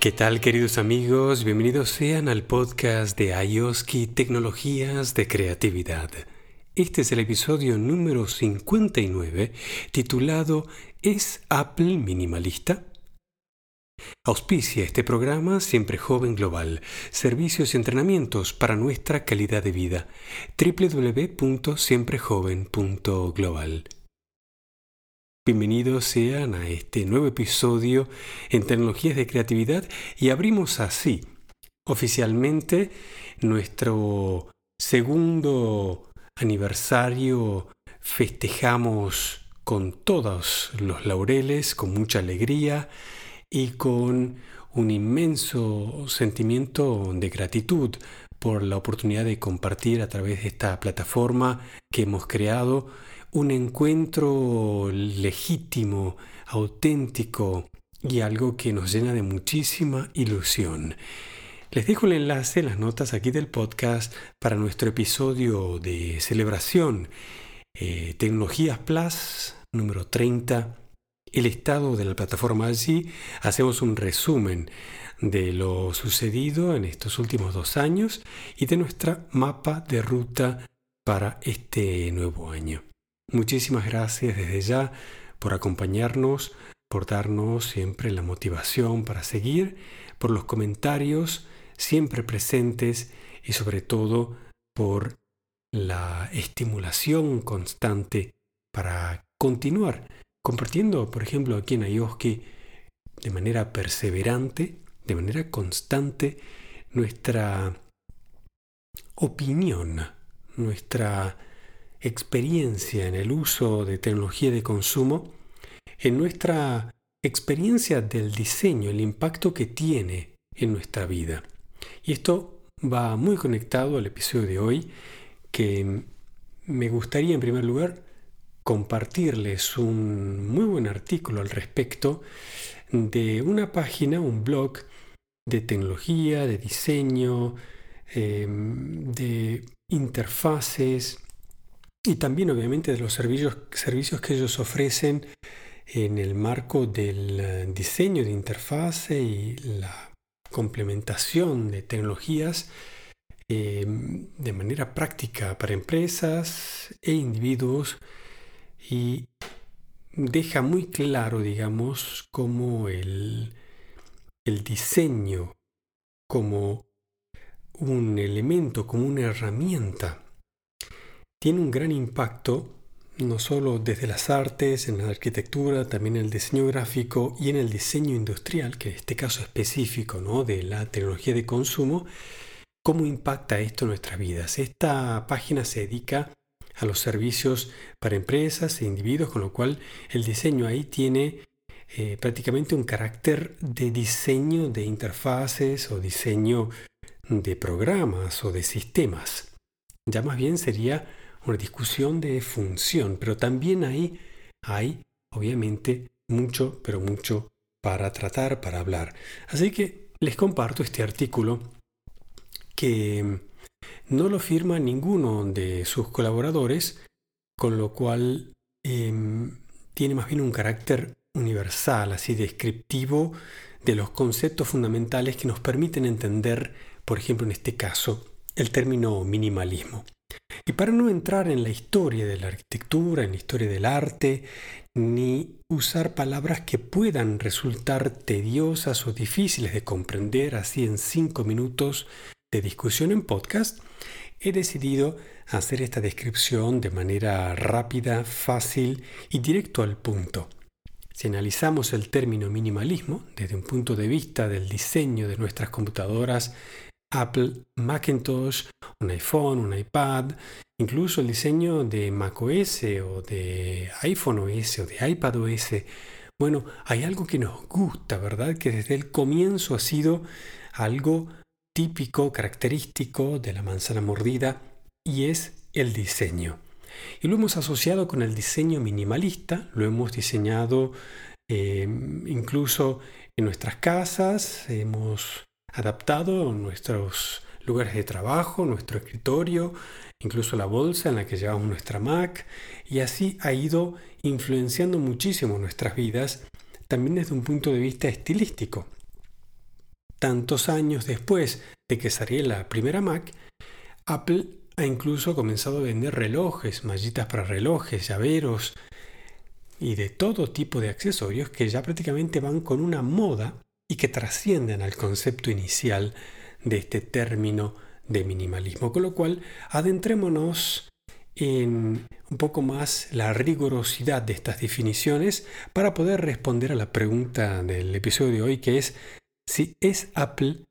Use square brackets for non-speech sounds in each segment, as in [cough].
¿Qué tal queridos amigos? Bienvenidos sean al podcast de IOSKI Tecnologías de Creatividad. Este es el episodio número 59 titulado ¿Es Apple minimalista? Auspicia este programa Siempre Joven Global, servicios y entrenamientos para nuestra calidad de vida. www.siemprejoven.global. Bienvenidos sean a este nuevo episodio en Tecnologías de Creatividad y abrimos así oficialmente nuestro segundo aniversario. Festejamos con todos los laureles, con mucha alegría y con un inmenso sentimiento de gratitud por la oportunidad de compartir a través de esta plataforma que hemos creado un encuentro legítimo, auténtico y algo que nos llena de muchísima ilusión. Les dejo el enlace, las notas aquí del podcast para nuestro episodio de celebración eh, Tecnologías Plus número 30. El estado de la plataforma allí. Hacemos un resumen de lo sucedido en estos últimos dos años y de nuestra mapa de ruta para este nuevo año. Muchísimas gracias desde ya por acompañarnos, por darnos siempre la motivación para seguir, por los comentarios siempre presentes y sobre todo por la estimulación constante para continuar compartiendo, por ejemplo, aquí en Ayoski, de manera perseverante, de manera constante, nuestra opinión, nuestra experiencia en el uso de tecnología de consumo, en nuestra experiencia del diseño, el impacto que tiene en nuestra vida. Y esto va muy conectado al episodio de hoy, que me gustaría en primer lugar compartirles un muy buen artículo al respecto de una página, un blog de tecnología, de diseño, em, de interfaces, y también obviamente de los servicios, servicios que ellos ofrecen en el marco del eh, diseño de interfase y la complementación de tecnologías em, de manera práctica para empresas e individuos. Y deja muy claro, digamos, cómo el, el diseño como un elemento, como una herramienta tiene un gran impacto no solo desde las artes, en la arquitectura, también en el diseño gráfico y en el diseño industrial, que en este caso específico ¿no? de la tecnología de consumo, cómo impacta esto en nuestras vidas. Esta página se dedica a los servicios para empresas e individuos, con lo cual el diseño ahí tiene eh, prácticamente un carácter de diseño de interfaces o diseño de programas o de sistemas. Ya más bien sería una discusión de función, pero también ahí hay, obviamente, mucho, pero mucho para tratar, para hablar. Así que les comparto este artículo que no lo firma ninguno de sus colaboradores, con lo cual em, tiene más bien un carácter universal, así descriptivo de los conceptos fundamentales que nos permiten entender, por ejemplo, en este caso, el término minimalismo. Y para no entrar en la historia de la arquitectura, en la historia del arte, ni usar palabras que puedan resultar tediosas o difíciles de comprender así en cinco minutos de discusión en podcast, he decidido hacer esta descripción de manera rápida, fácil y directo al punto. Si analizamos el término minimalismo desde un punto de vista del diseño de nuestras computadoras, Apple, Macintosh, un iPhone, un iPad, incluso el diseño de macOS o de iPhone OS o de iPad OS. Bueno, hay algo que nos gusta, ¿verdad? Que desde el comienzo ha sido algo típico, característico de la manzana mordida y es el diseño. Y lo hemos asociado con el diseño minimalista, lo hemos diseñado eh, incluso en nuestras casas, hemos adaptado nuestros lugares de trabajo, nuestro escritorio, incluso la bolsa en la que llevamos nuestra Mac, y así ha ido influenciando muchísimo nuestras vidas, también desde un punto de vista estilístico. tantos años después de que saliera la primera Mac, Apple ha incluso comenzado a vender relojes, mallitas para relojes, llaveros y de todo tipo de accesorios que ya prácticamente van con una moda y que trascienden al concepto inicial de este término de minimalismo. Con lo cual, adentrémonos en un poco más la rigurosidad de estas definiciones para poder responder a la pregunta del episodio de hoy que es si es Apple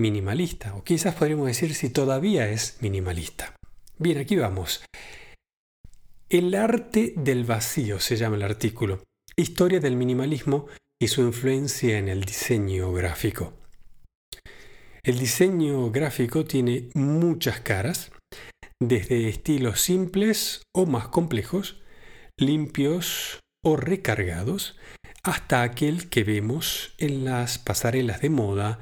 minimalista o quizás podríamos decir si todavía es minimalista. Bien, aquí vamos. El arte del vacío se llama el artículo. Historia del minimalismo y su influencia en el diseño gráfico. El diseño gráfico tiene muchas caras, desde estilos simples o más complejos, limpios o recargados, hasta aquel que vemos en las pasarelas de moda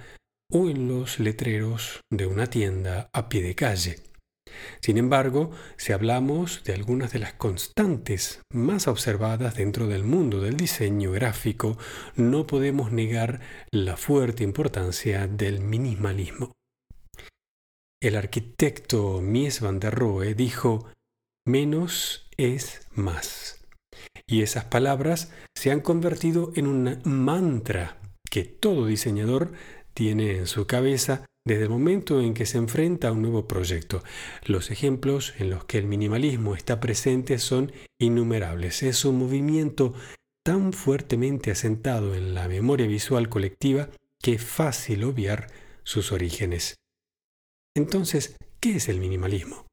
o en los letreros de una tienda a pie de calle. Sin embargo, si hablamos de algunas de las constantes más observadas dentro del mundo del diseño gráfico, no podemos negar la fuerte importancia del minimalismo. El arquitecto Mies van der Rohe dijo, menos es más. Y esas palabras se han convertido en un mantra que todo diseñador tiene en su cabeza desde el momento en que se enfrenta a un nuevo proyecto. Los ejemplos en los que el minimalismo está presente son innumerables. Es un movimiento tan fuertemente asentado en la memoria visual colectiva que es fácil obviar sus orígenes. Entonces, ¿qué es el minimalismo?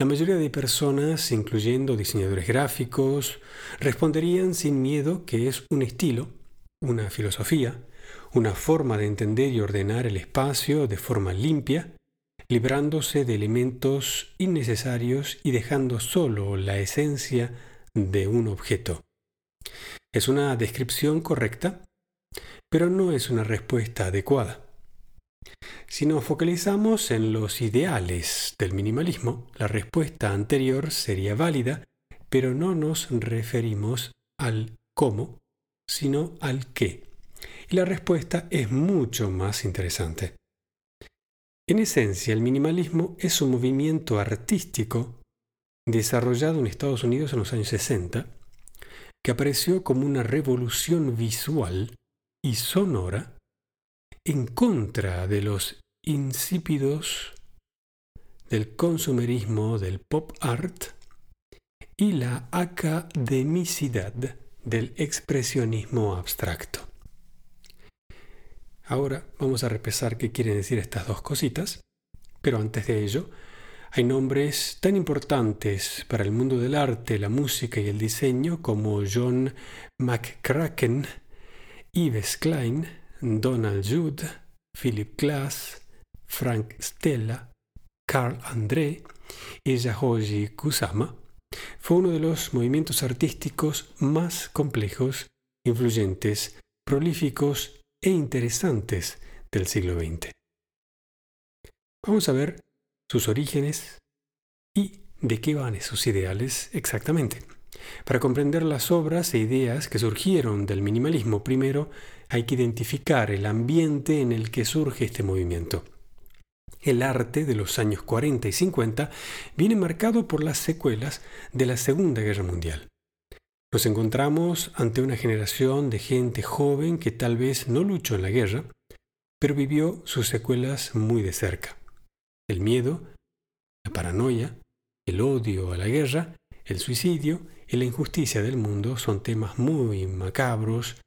La mayoría de personas, incluyendo diseñadores gráficos, responderían sin miedo que es un estilo, una filosofía, una forma de entender y ordenar el espacio de forma limpia, librándose de elementos innecesarios y dejando solo la esencia de un objeto. Es una descripción correcta, pero no es una respuesta adecuada. Si nos focalizamos en los ideales del minimalismo, la respuesta anterior sería válida, pero no nos referimos al cómo, sino al qué. Y la respuesta es mucho más interesante. En esencia, el minimalismo es un movimiento artístico desarrollado en Estados Unidos en los años 60, que apareció como una revolución visual y sonora en contra de los insípidos del consumerismo del pop art y la academicidad del expresionismo abstracto. Ahora vamos a repasar qué quieren decir estas dos cositas, pero antes de ello, hay nombres tan importantes para el mundo del arte, la música y el diseño como John McCracken, Yves Klein, Donald Judd, Philip Glass, Frank Stella, Carl André y Yahoji Kusama, fue uno de los movimientos artísticos más complejos, influyentes, prolíficos e interesantes del siglo XX. Vamos a ver sus orígenes y de qué van esos ideales exactamente. Para comprender las obras e ideas que surgieron del minimalismo, primero hay que identificar el ambiente en el que surge este movimiento. El arte de los años 40 y 50 viene marcado por las secuelas de la Segunda Guerra Mundial. Nos encontramos ante una generación de gente joven que tal vez no luchó en la guerra, pero vivió sus secuelas muy de cerca. El miedo, la paranoia, el odio a la guerra, el suicidio y la injusticia del mundo son temas muy macabros,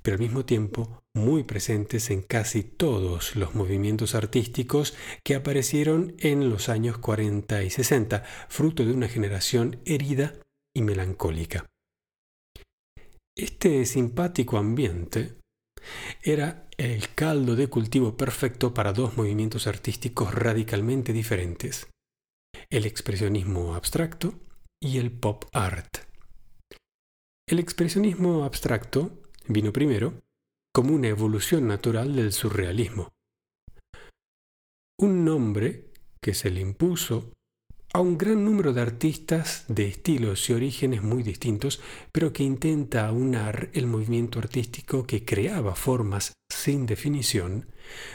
pero al mismo tiempo muy presentes en casi todos los movimientos artísticos que aparecieron en los años 40 y 60, fruto de una generación herida y melancólica. Este simpático ambiente era el caldo de cultivo perfecto para dos movimientos artísticos radicalmente diferentes, el expresionismo abstracto y el pop art. El expresionismo abstracto vino primero como una evolución natural del surrealismo. Un nombre que se le impuso a un gran número de artistas de estilos y orígenes muy distintos, pero que intenta aunar el movimiento artístico que creaba formas sin definición,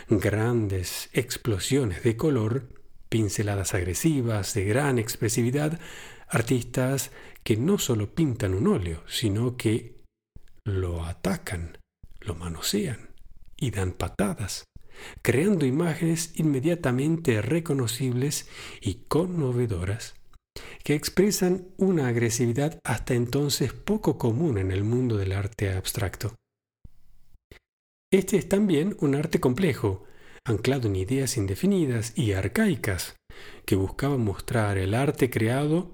grandes explosiones de color, pinceladas agresivas de gran expresividad, artistas que no solo pintan un óleo, sino que lo atacan, lo manosean y dan patadas, creando imágenes inmediatamente reconocibles y conmovedoras que expresan una agresividad hasta entonces poco común en el mundo del arte abstracto. Este es también un arte complejo, anclado en ideas indefinidas y arcaicas, que buscaban mostrar el arte creado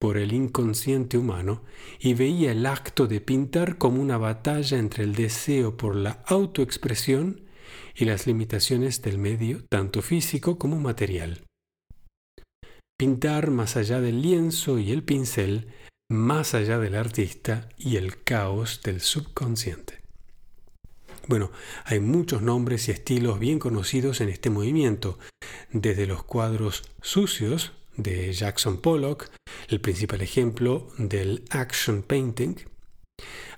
por el inconsciente humano y veía el acto de pintar como una batalla entre el deseo por la autoexpresión y las limitaciones del medio, tanto físico como material. Pintar más allá del lienzo y el pincel, más allá del artista y el caos del subconsciente. Bueno, hay muchos nombres y estilos bien conocidos en este movimiento, desde los cuadros sucios de Jackson Pollock, el principal ejemplo del action painting,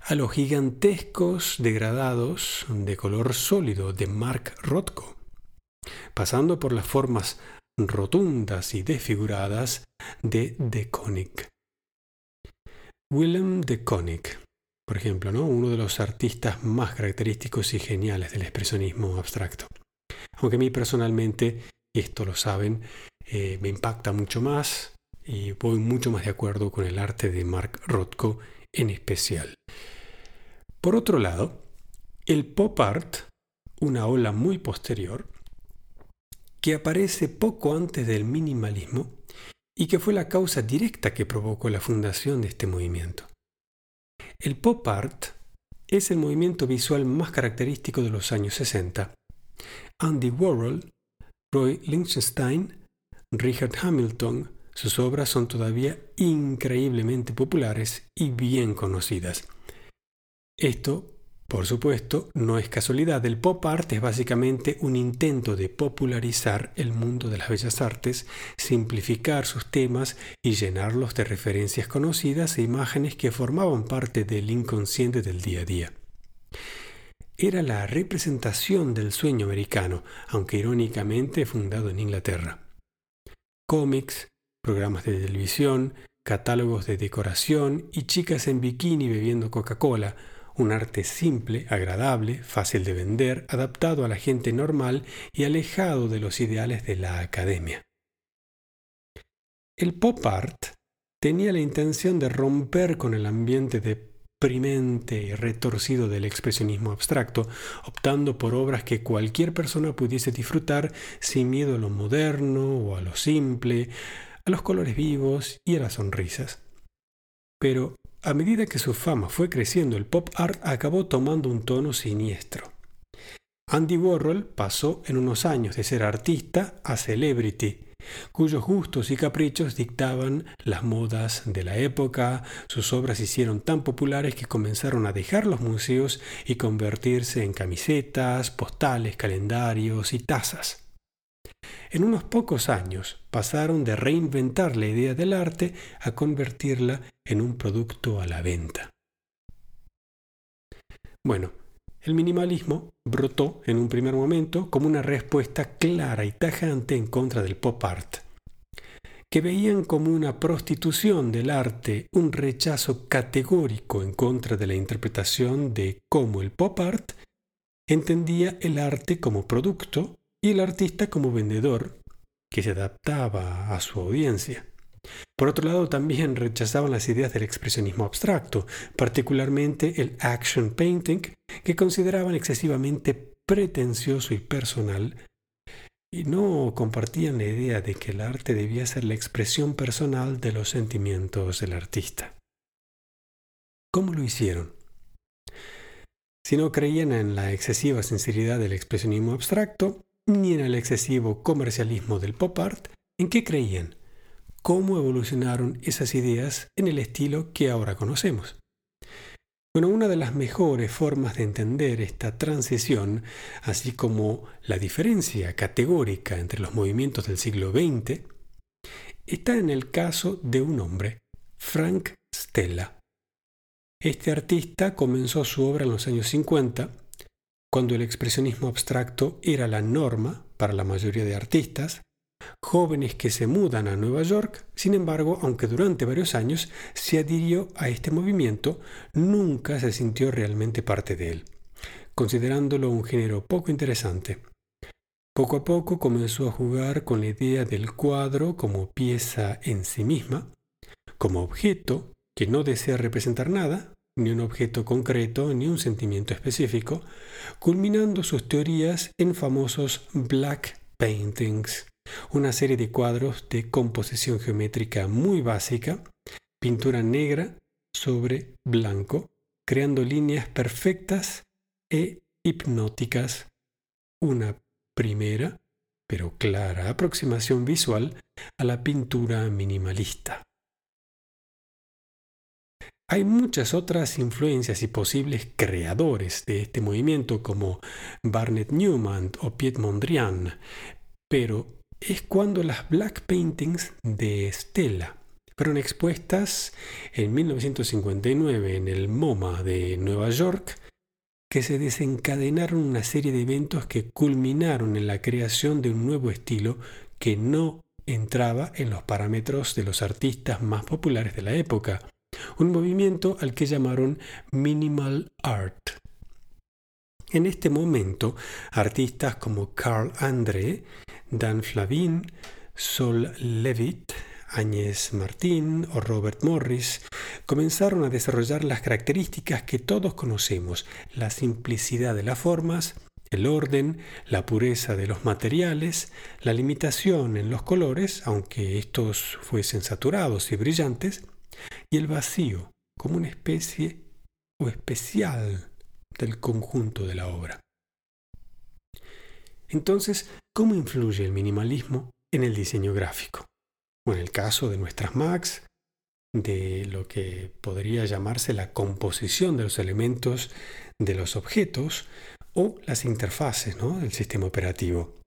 a los gigantescos degradados de color sólido de Mark Rothko, pasando por las formas rotundas y desfiguradas de De Konig. Willem de Konig, por ejemplo, ¿no? uno de los artistas más característicos y geniales del expresionismo abstracto. Aunque a mí personalmente, y esto lo saben, eh, me impacta mucho más y voy mucho más de acuerdo con el arte de Mark Rothko en especial. Por otro lado, el pop art, una ola muy posterior, que aparece poco antes del minimalismo y que fue la causa directa que provocó la fundación de este movimiento. El pop art es el movimiento visual más característico de los años 60. Andy Warhol, Roy Lichtenstein, Richard Hamilton, sus obras son todavía increíblemente populares y bien conocidas. Esto, por supuesto, no es casualidad. El pop art es básicamente un intento de popularizar el mundo de las bellas artes, simplificar sus temas y llenarlos de referencias conocidas e imágenes que formaban parte del inconsciente del día a día. Era la representación del sueño americano, aunque irónicamente fundado en Inglaterra. Cómics, programas de televisión, catálogos de decoración y chicas en bikini bebiendo Coca-Cola un arte simple, agradable, fácil de vender, adaptado a la gente normal y alejado de los ideales de la academia. El pop art tenía la intención de romper con el ambiente deprimente y retorcido del expresionismo abstracto, optando por obras que cualquier persona pudiese disfrutar sin miedo a lo moderno o a lo simple, a los colores vivos y a las sonrisas. Pero a medida que su fama fue creciendo, el pop art acabó tomando un tono siniestro. Andy Warhol pasó en unos años de ser artista a celebrity, cuyos gustos y caprichos dictaban las modas de la época. Sus obras se hicieron tan populares que comenzaron a dejar los museos y convertirse en camisetas, postales, calendarios y tazas. En unos pocos años pasaron de reinventar la idea del arte a convertirla en un producto a la venta. Bueno, el minimalismo brotó en un primer momento como una respuesta clara y tajante en contra del pop art, que veían como una prostitución del arte, un rechazo categórico en contra de la interpretación de cómo el pop art entendía el arte como producto y el artista como vendedor que se adaptaba a su audiencia. Por otro lado, también rechazaban las ideas del expresionismo abstracto, particularmente el action painting, que consideraban excesivamente pretencioso y personal, y no compartían la idea de que el arte debía ser la expresión personal de los sentimientos del artista. ¿Cómo lo hicieron? Si no creían en la excesiva sinceridad del expresionismo abstracto, ni en el excesivo comercialismo del pop art, ¿en qué creían? ¿Cómo evolucionaron esas ideas en el estilo que ahora conocemos? Bueno, una de las mejores formas de entender esta transición, así como la diferencia categórica entre los movimientos del siglo XX, está en el caso de un hombre, Frank Stella. Este artista comenzó su obra en los años 50, cuando el expresionismo abstracto era la norma para la mayoría de artistas, jóvenes que se mudan a Nueva York, sin embargo, aunque durante varios años se adhirió a este movimiento, nunca se sintió realmente parte de él, considerándolo un género poco interesante. Poco a poco comenzó a jugar con la idea del cuadro como pieza en sí misma, como objeto que no desea representar nada, ni un objeto concreto, ni un sentimiento específico, culminando sus teorías en famosos black paintings, una serie de cuadros de composición geométrica muy básica, pintura negra sobre blanco, creando líneas perfectas e hipnóticas. Una primera, pero clara aproximación visual a la pintura minimalista. Hay muchas otras influencias y posibles creadores de este movimiento como Barnett Newman o Piet Mondrian, pero es cuando las black paintings de Stella fueron expuestas en 1959 en el MoMA de Nueva York que se desencadenaron una serie de eventos que culminaron en la creación de un nuevo estilo que no entraba en los parámetros de los artistas más populares de la época, un movimiento al que llamaron Minimal Art. En este momento, artistas como Carl André, Dan Flavin, Sol Levitt, Agnès Martin o Robert Morris comenzaron a desarrollar las características que todos conocemos, la simplicidad de las formas, el orden, la pureza de los materiales, la limitación en los colores, aunque estos fuesen saturados y brillantes, y el vacío como una especie o especial del conjunto de la obra. Entonces, ¿cómo influye el minimalismo en el diseño gráfico? O en el caso de nuestras Macs, de lo que podría llamarse la composición de los elementos de los objetos o las interfaces del sistema operativo.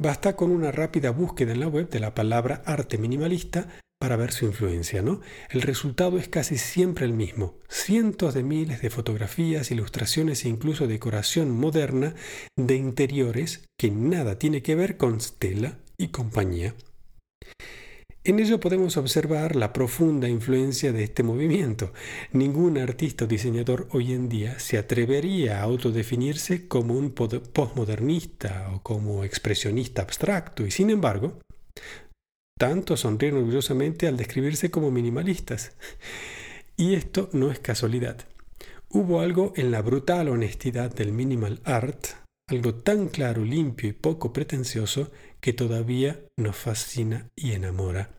Basta con una rápida búsqueda en la web de la palabra arte minimalista para ver su influencia, ¿no? El resultado es casi siempre el mismo. Cientos de miles de fotografías, ilustraciones e incluso decoración moderna de interiores que nada tiene que ver con Stella y compañía. En ello podemos observar la profunda influencia de este movimiento. Ningún artista o diseñador hoy en día se atrevería a autodefinirse como un postmodernista o como expresionista abstracto y sin embargo, tanto sonríen orgullosamente al describirse como minimalistas. Y esto no es casualidad. Hubo algo en la brutal honestidad del minimal art, algo tan claro, limpio y poco pretencioso que todavía nos fascina y enamora,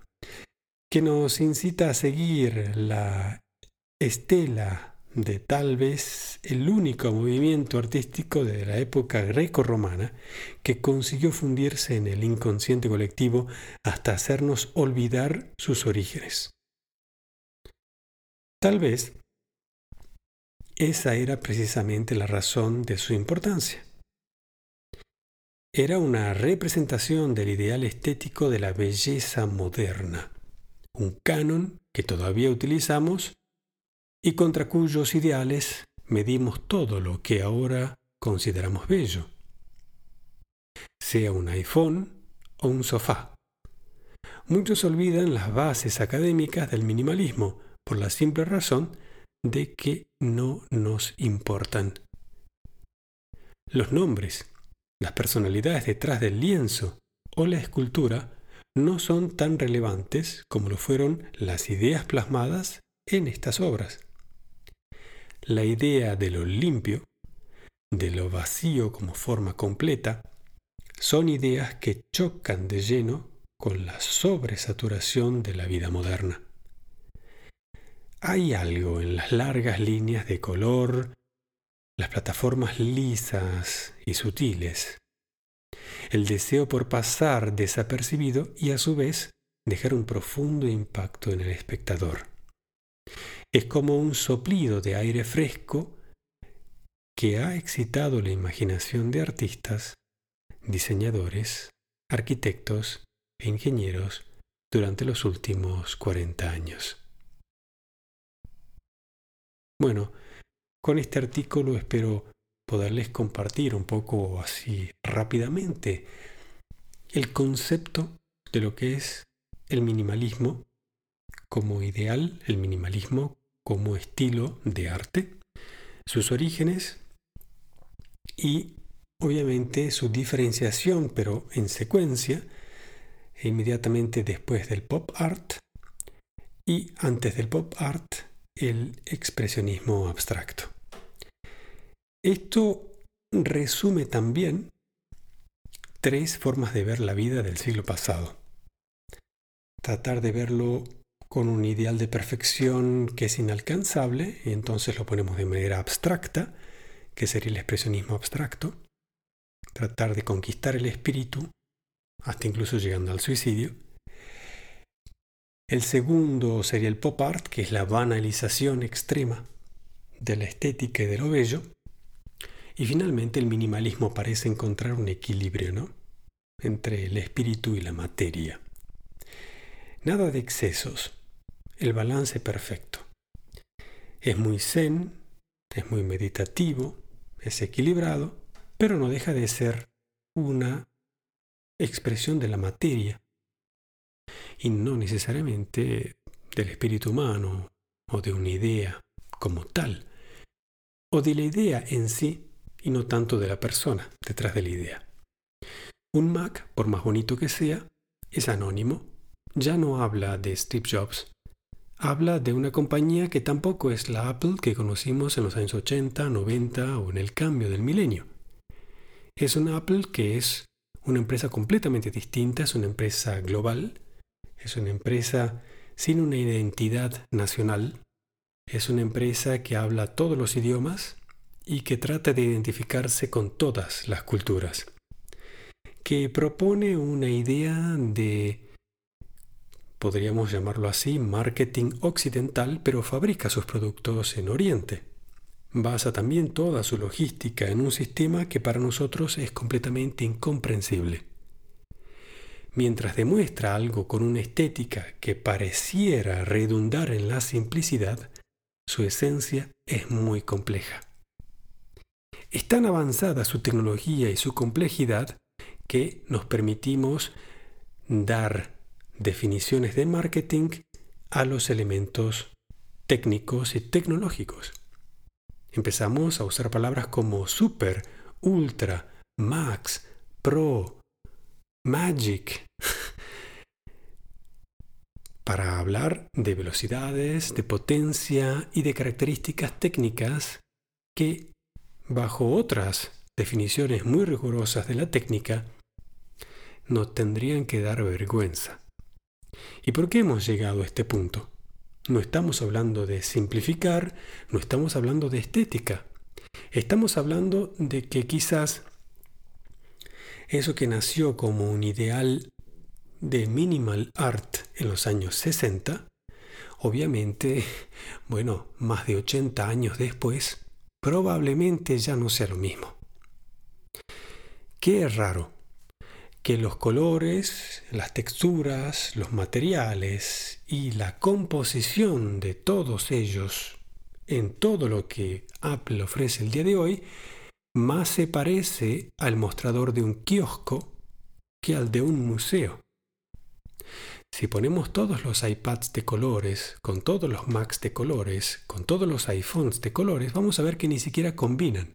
que nos incita a seguir la estela de tal vez el único movimiento artístico de la época greco-romana que consiguió fundirse en el inconsciente colectivo hasta hacernos olvidar sus orígenes. Tal vez esa era precisamente la razón de su importancia. Era una representación del ideal estético de la belleza moderna, un canon que todavía utilizamos y contra cuyos ideales medimos todo lo que ahora consideramos bello, sea un iPhone o un sofá. Muchos olvidan las bases académicas del minimalismo por la simple razón de que no nos importan. Los nombres, las personalidades detrás del lienzo o la escultura no son tan relevantes como lo fueron las ideas plasmadas en estas obras. La idea de lo limpio, de lo vacío como forma completa, son ideas que chocan de lleno con la sobresaturación de la vida moderna. Hay algo en las largas líneas de color, las plataformas lisas y sutiles, el deseo por pasar desapercibido y a su vez dejar un profundo impacto en el espectador. Es como un soplido de aire fresco que ha excitado la imaginación de artistas, diseñadores, arquitectos e ingenieros durante los últimos 40 años. Bueno, con este artículo espero poderles compartir un poco así rápidamente el concepto de lo que es el minimalismo como ideal, el minimalismo como estilo de arte, sus orígenes y obviamente su diferenciación, pero en secuencia, inmediatamente después del pop art y antes del pop art, el expresionismo abstracto. Esto resume también tres formas de ver la vida del siglo pasado. Tratar de verlo con un ideal de perfección que es inalcanzable, y entonces lo ponemos de manera abstracta, que sería el expresionismo abstracto. Tratar de conquistar el espíritu, hasta incluso llegando al suicidio. El segundo sería el pop art, que es la banalización extrema de la estética y de lo bello. Y finalmente el minimalismo parece encontrar un equilibrio, ¿no? Entre el espíritu y la materia. Nada de excesos, el balance perfecto. Es muy zen, es muy meditativo, es equilibrado, pero no deja de ser una expresión de la materia y no necesariamente del espíritu humano o de una idea como tal, o de la idea en sí y no tanto de la persona detrás de la idea. Un Mac, por más bonito que sea, es anónimo, ya no habla de Steve Jobs, habla de una compañía que tampoco es la Apple que conocimos en los años 80, 90 o en el cambio del milenio. Es una Apple que es una empresa completamente distinta, es una empresa global, es una empresa sin una identidad nacional, es una empresa que habla todos los idiomas y que trata de identificarse con todas las culturas, que propone una idea de, podríamos llamarlo así, marketing occidental, pero fabrica sus productos en Oriente. Basa también toda su logística en un sistema que para nosotros es completamente incomprensible. Mientras demuestra algo con una estética que pareciera redundar en la simplicidad, su esencia es muy compleja. Es tan avanzada su tecnología y su complejidad que nos permitimos dar definiciones de marketing a los elementos técnicos y tecnológicos. Empezamos a usar palabras como super, ultra, max, pro, magic, [laughs] para hablar de velocidades, de potencia y de características técnicas que bajo otras definiciones muy rigurosas de la técnica, nos tendrían que dar vergüenza. ¿Y por qué hemos llegado a este punto? No estamos hablando de simplificar, no estamos hablando de estética. Estamos hablando de que quizás eso que nació como un ideal de minimal art en los años 60, obviamente, [laughs] bueno, más de 80 años después, probablemente ya no sea lo mismo. ¿Qué raro? Que los colores, las texturas, los materiales y la composición de todos ellos en todo lo que Apple ofrece el día de hoy más se parece al mostrador de un kiosco que al de un museo. Si ponemos todos los iPads de colores, con todos los Macs de colores, con todos los iPhones de colores, vamos a ver que ni siquiera combinan.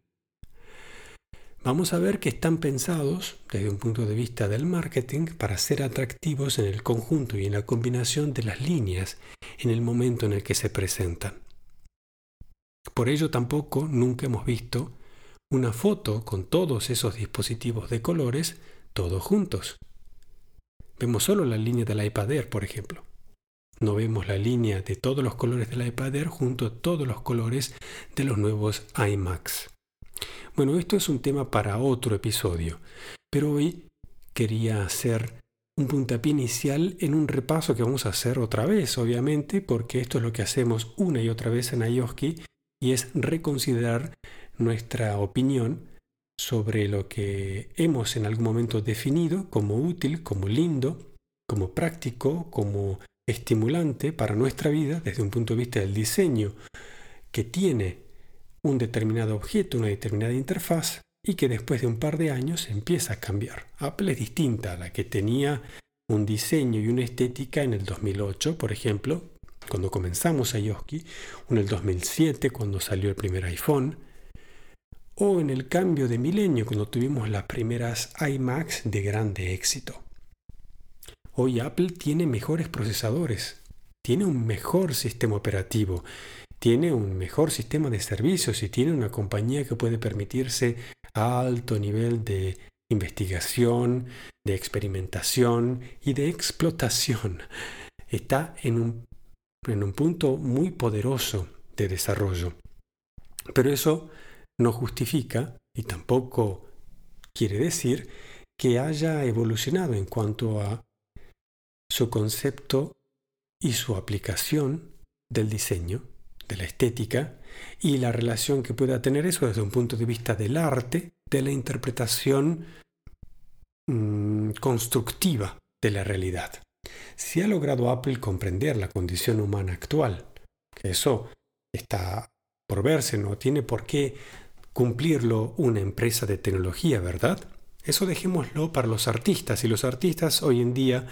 Vamos a ver que están pensados desde un punto de vista del marketing para ser atractivos en el conjunto y en la combinación de las líneas en el momento en el que se presentan. Por ello tampoco nunca hemos visto una foto con todos esos dispositivos de colores todos juntos. Vemos solo la línea del iPad Air, por ejemplo. No vemos la línea de todos los colores del iPad Air junto a todos los colores de los nuevos iMacs. Bueno, esto es un tema para otro episodio, pero hoy quería hacer un puntapié inicial en un repaso que vamos a hacer otra vez, obviamente, porque esto es lo que hacemos una y otra vez en Ayoski y es reconsiderar nuestra opinión sobre lo que hemos en algún momento definido como útil, como lindo, como práctico, como estimulante para nuestra vida desde un punto de vista del diseño que tiene un determinado objeto, una determinada interfaz y que después de un par de años empieza a cambiar. Apple es distinta a la que tenía un diseño y una estética en el 2008, por ejemplo, cuando comenzamos a Yoski, o en el 2007 cuando salió el primer iPhone, o en el cambio de milenio cuando tuvimos las primeras iMacs de grande éxito. Hoy Apple tiene mejores procesadores, tiene un mejor sistema operativo, tiene un mejor sistema de servicios y tiene una compañía que puede permitirse alto nivel de investigación, de experimentación y de explotación. Está en un, en un punto muy poderoso de desarrollo. Pero eso no justifica y tampoco quiere decir que haya evolucionado en cuanto a su concepto y su aplicación del diseño, de la estética, y la relación que pueda tener eso desde un punto de vista del arte, de la interpretación mm, constructiva de la realidad. Si ha logrado Apple comprender la condición humana actual, eso está por verse, no tiene por qué cumplirlo una empresa de tecnología, ¿verdad? Eso dejémoslo para los artistas, y los artistas hoy en día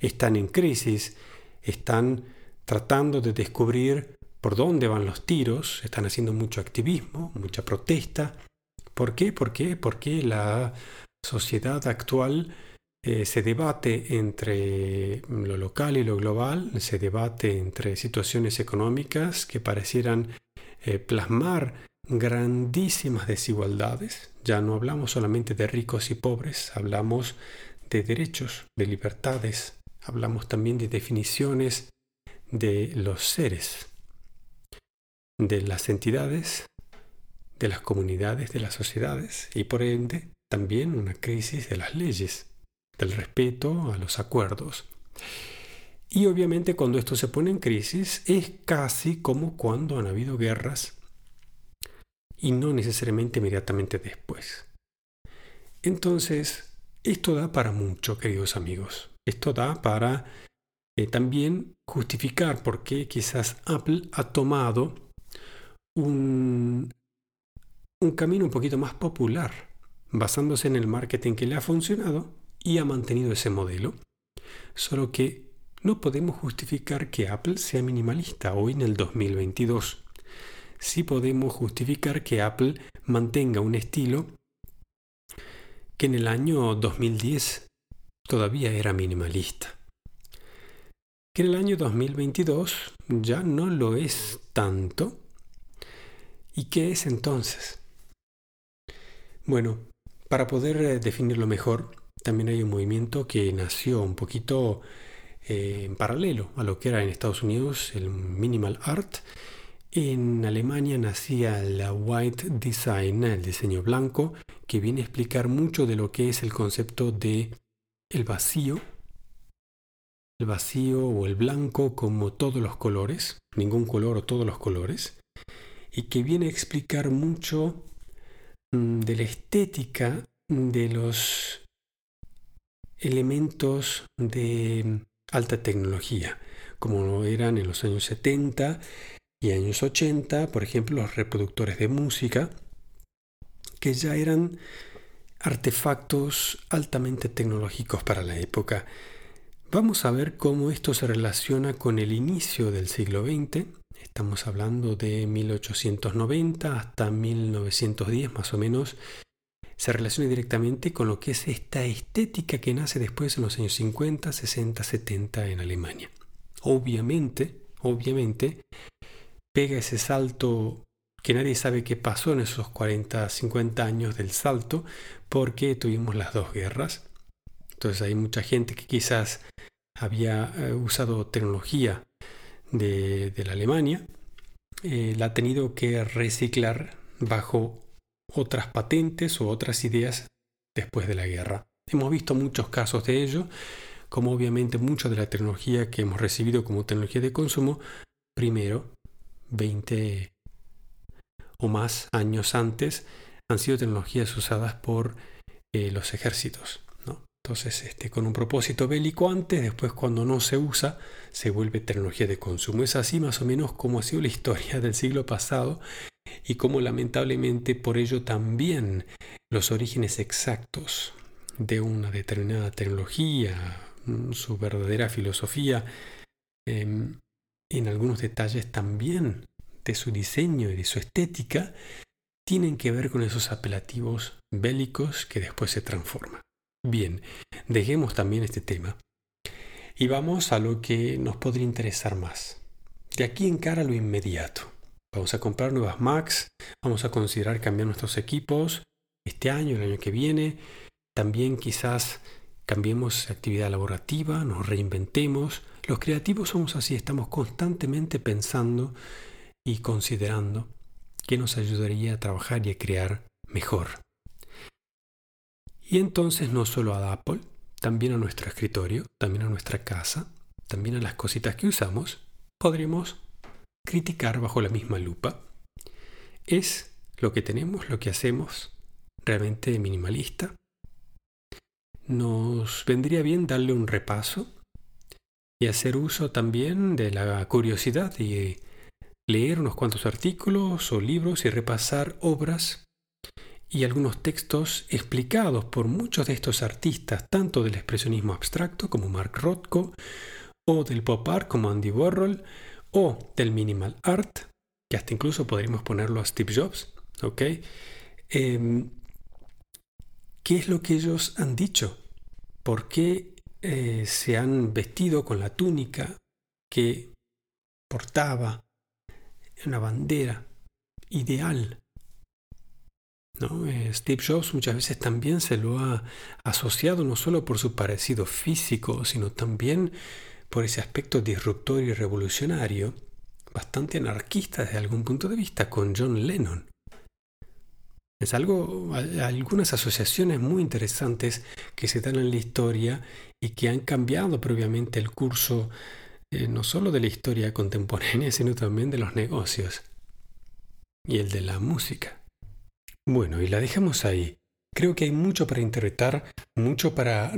están en crisis, están tratando de descubrir por dónde van los tiros, están haciendo mucho activismo, mucha protesta. ¿Por qué? ¿Por qué? Porque la sociedad actual eh, se debate entre lo local y lo global, se debate entre situaciones económicas que parecieran eh, plasmar grandísimas desigualdades. Ya no hablamos solamente de ricos y pobres, hablamos de derechos, de libertades, hablamos también de definiciones de los seres, de las entidades, de las comunidades, de las sociedades y por ende también una crisis de las leyes, del respeto a los acuerdos. Y obviamente cuando esto se pone en crisis es casi como cuando han habido guerras y no necesariamente inmediatamente después. Entonces, esto da para mucho, queridos amigos. Esto da para eh, también justificar por qué quizás Apple ha tomado un, camino un poquito más popular, basándose en el marketing que le ha funcionado y ha mantenido ese modelo. Solo que no podemos justificar que Apple sea minimalista hoy en el 2022. Sí podemos justificar que Apple mantenga un estilo que en el año 2010 todavía era minimalista. Que en el año 2022 ya no lo es tanto. ¿Y qué es entonces? Bueno, para poder eh, definirlo mejor, también hay un movimiento que nació un poquito eh, en paralelo a lo que era en Estados Unidos el minimal art. En Alemania nacía la white design, el diseño blanco, que viene a explicar mucho de lo que es el concepto de el vacío, el vacío o el blanco como todos los colores, ningún color o todos los colores, y que viene a explicar mucho mm, de la estética de los elementos de mm, alta tecnología, como eran en los años 70 y años 80, por ejemplo, los reproductores de música, que ya eran artefactos altamente tecnológicos para la época. Vamos a ver cómo esto se relaciona con el inicio del siglo XX. Estamos hablando de 1890 hasta 1910 más o menos. Se relaciona directamente con lo que es esta estética que nace después en los años 50, 60, 70 en Alemania. Obviamente, obviamente, pega ese salto que nadie sabe qué pasó en esos 40, 50 años del salto, porque tuvimos las dos guerras. Entonces hay mucha gente que quizás había eh, usado tecnología de, la Alemania, eh, la ha tenido que reciclar bajo otras patentes o otras ideas después de la guerra. Hemos visto muchos casos de ello, como obviamente mucha de la tecnología que hemos recibido como tecnología de consumo, primero 20 o más años antes han sido tecnologías usadas por eh, los ejércitos. Entonces, este, con un propósito bélico antes, después cuando no se usa, se vuelve tecnología de consumo. Es así más o menos como ha sido la historia [laughs] del siglo pasado y como lamentablemente por ello también los orígenes exactos de una determinada tecnología, mm, su verdadera filosofía, em, en algunos detalles también de su diseño y de su estética, tienen que ver con esos apelativos bélicos que después se transforman. Bien, dejemos también este tema y vamos a lo que nos podría interesar más. De aquí en cara lo inmediato. Vamos a comprar nuevas Macs, vamos a considerar cambiar nuestros equipos este año, el año que viene. También quizás cambiemos actividad laborativa, nos reinventemos. Los creativos somos así, estamos constantemente pensando y considerando qué nos ayudaría a trabajar y a crear mejor. Y entonces no solo a Apple, también a nuestro escritorio, también a nuestra casa, también a las cositas que usamos, podremos criticar bajo la misma lupa. ¿Es lo que tenemos, lo que hacemos, realmente minimalista? Nos vendría bien darle un repaso y hacer uso también de la curiosidad y leer unos cuantos artículos o libros y repasar obras y algunos textos explicados por muchos de estos artistas, tanto del expresionismo abstracto como Mark Rothko, o del pop art como Andy Warhol, o del minimal art, que hasta incluso podríamos ponerlo a Steve Jobs, ¿ok? Em, ¿Qué es lo que ellos han dicho? ¿Por qué eh, se han vestido con la túnica que portaba una bandera ideal eh, Steve Jobs muchas veces también se lo ha asociado no solo por su parecido físico, sino también por ese aspecto disruptor y revolucionario, bastante anarquista desde algún punto de vista, con John Lennon. Es algo, algunas asociaciones muy interesantes que se dan en la historia y que han cambiado previamente el curso eh, no solo de la historia contemporánea, [laughs] sino también de los negocios y el de la música. Bueno, y la dejamos ahí. Creo que hay mucho para interpretar, mucho para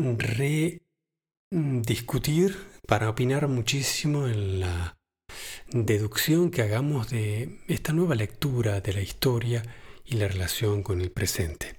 rediscutir, para opinar muchísimo en la deducción que hagamos de esta nueva lectura de la historia y la relación con el presente.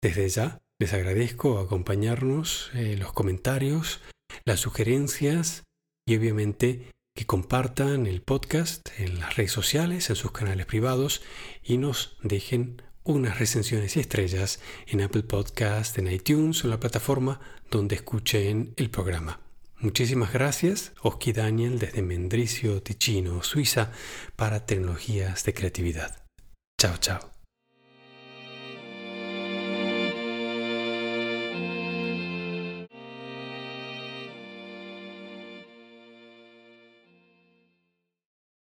Desde ya les agradezco acompañarnos, eh, los comentarios, las sugerencias y obviamente que compartan el podcast en las redes sociales, en sus canales privados y nos dejen unas recensiones y estrellas en Apple Podcast, en iTunes o la plataforma donde escuchen el programa. Muchísimas gracias, Oski Daniel desde Mendricio, Ticino, Suiza, para Tecnologías de Creatividad. Chao, chao.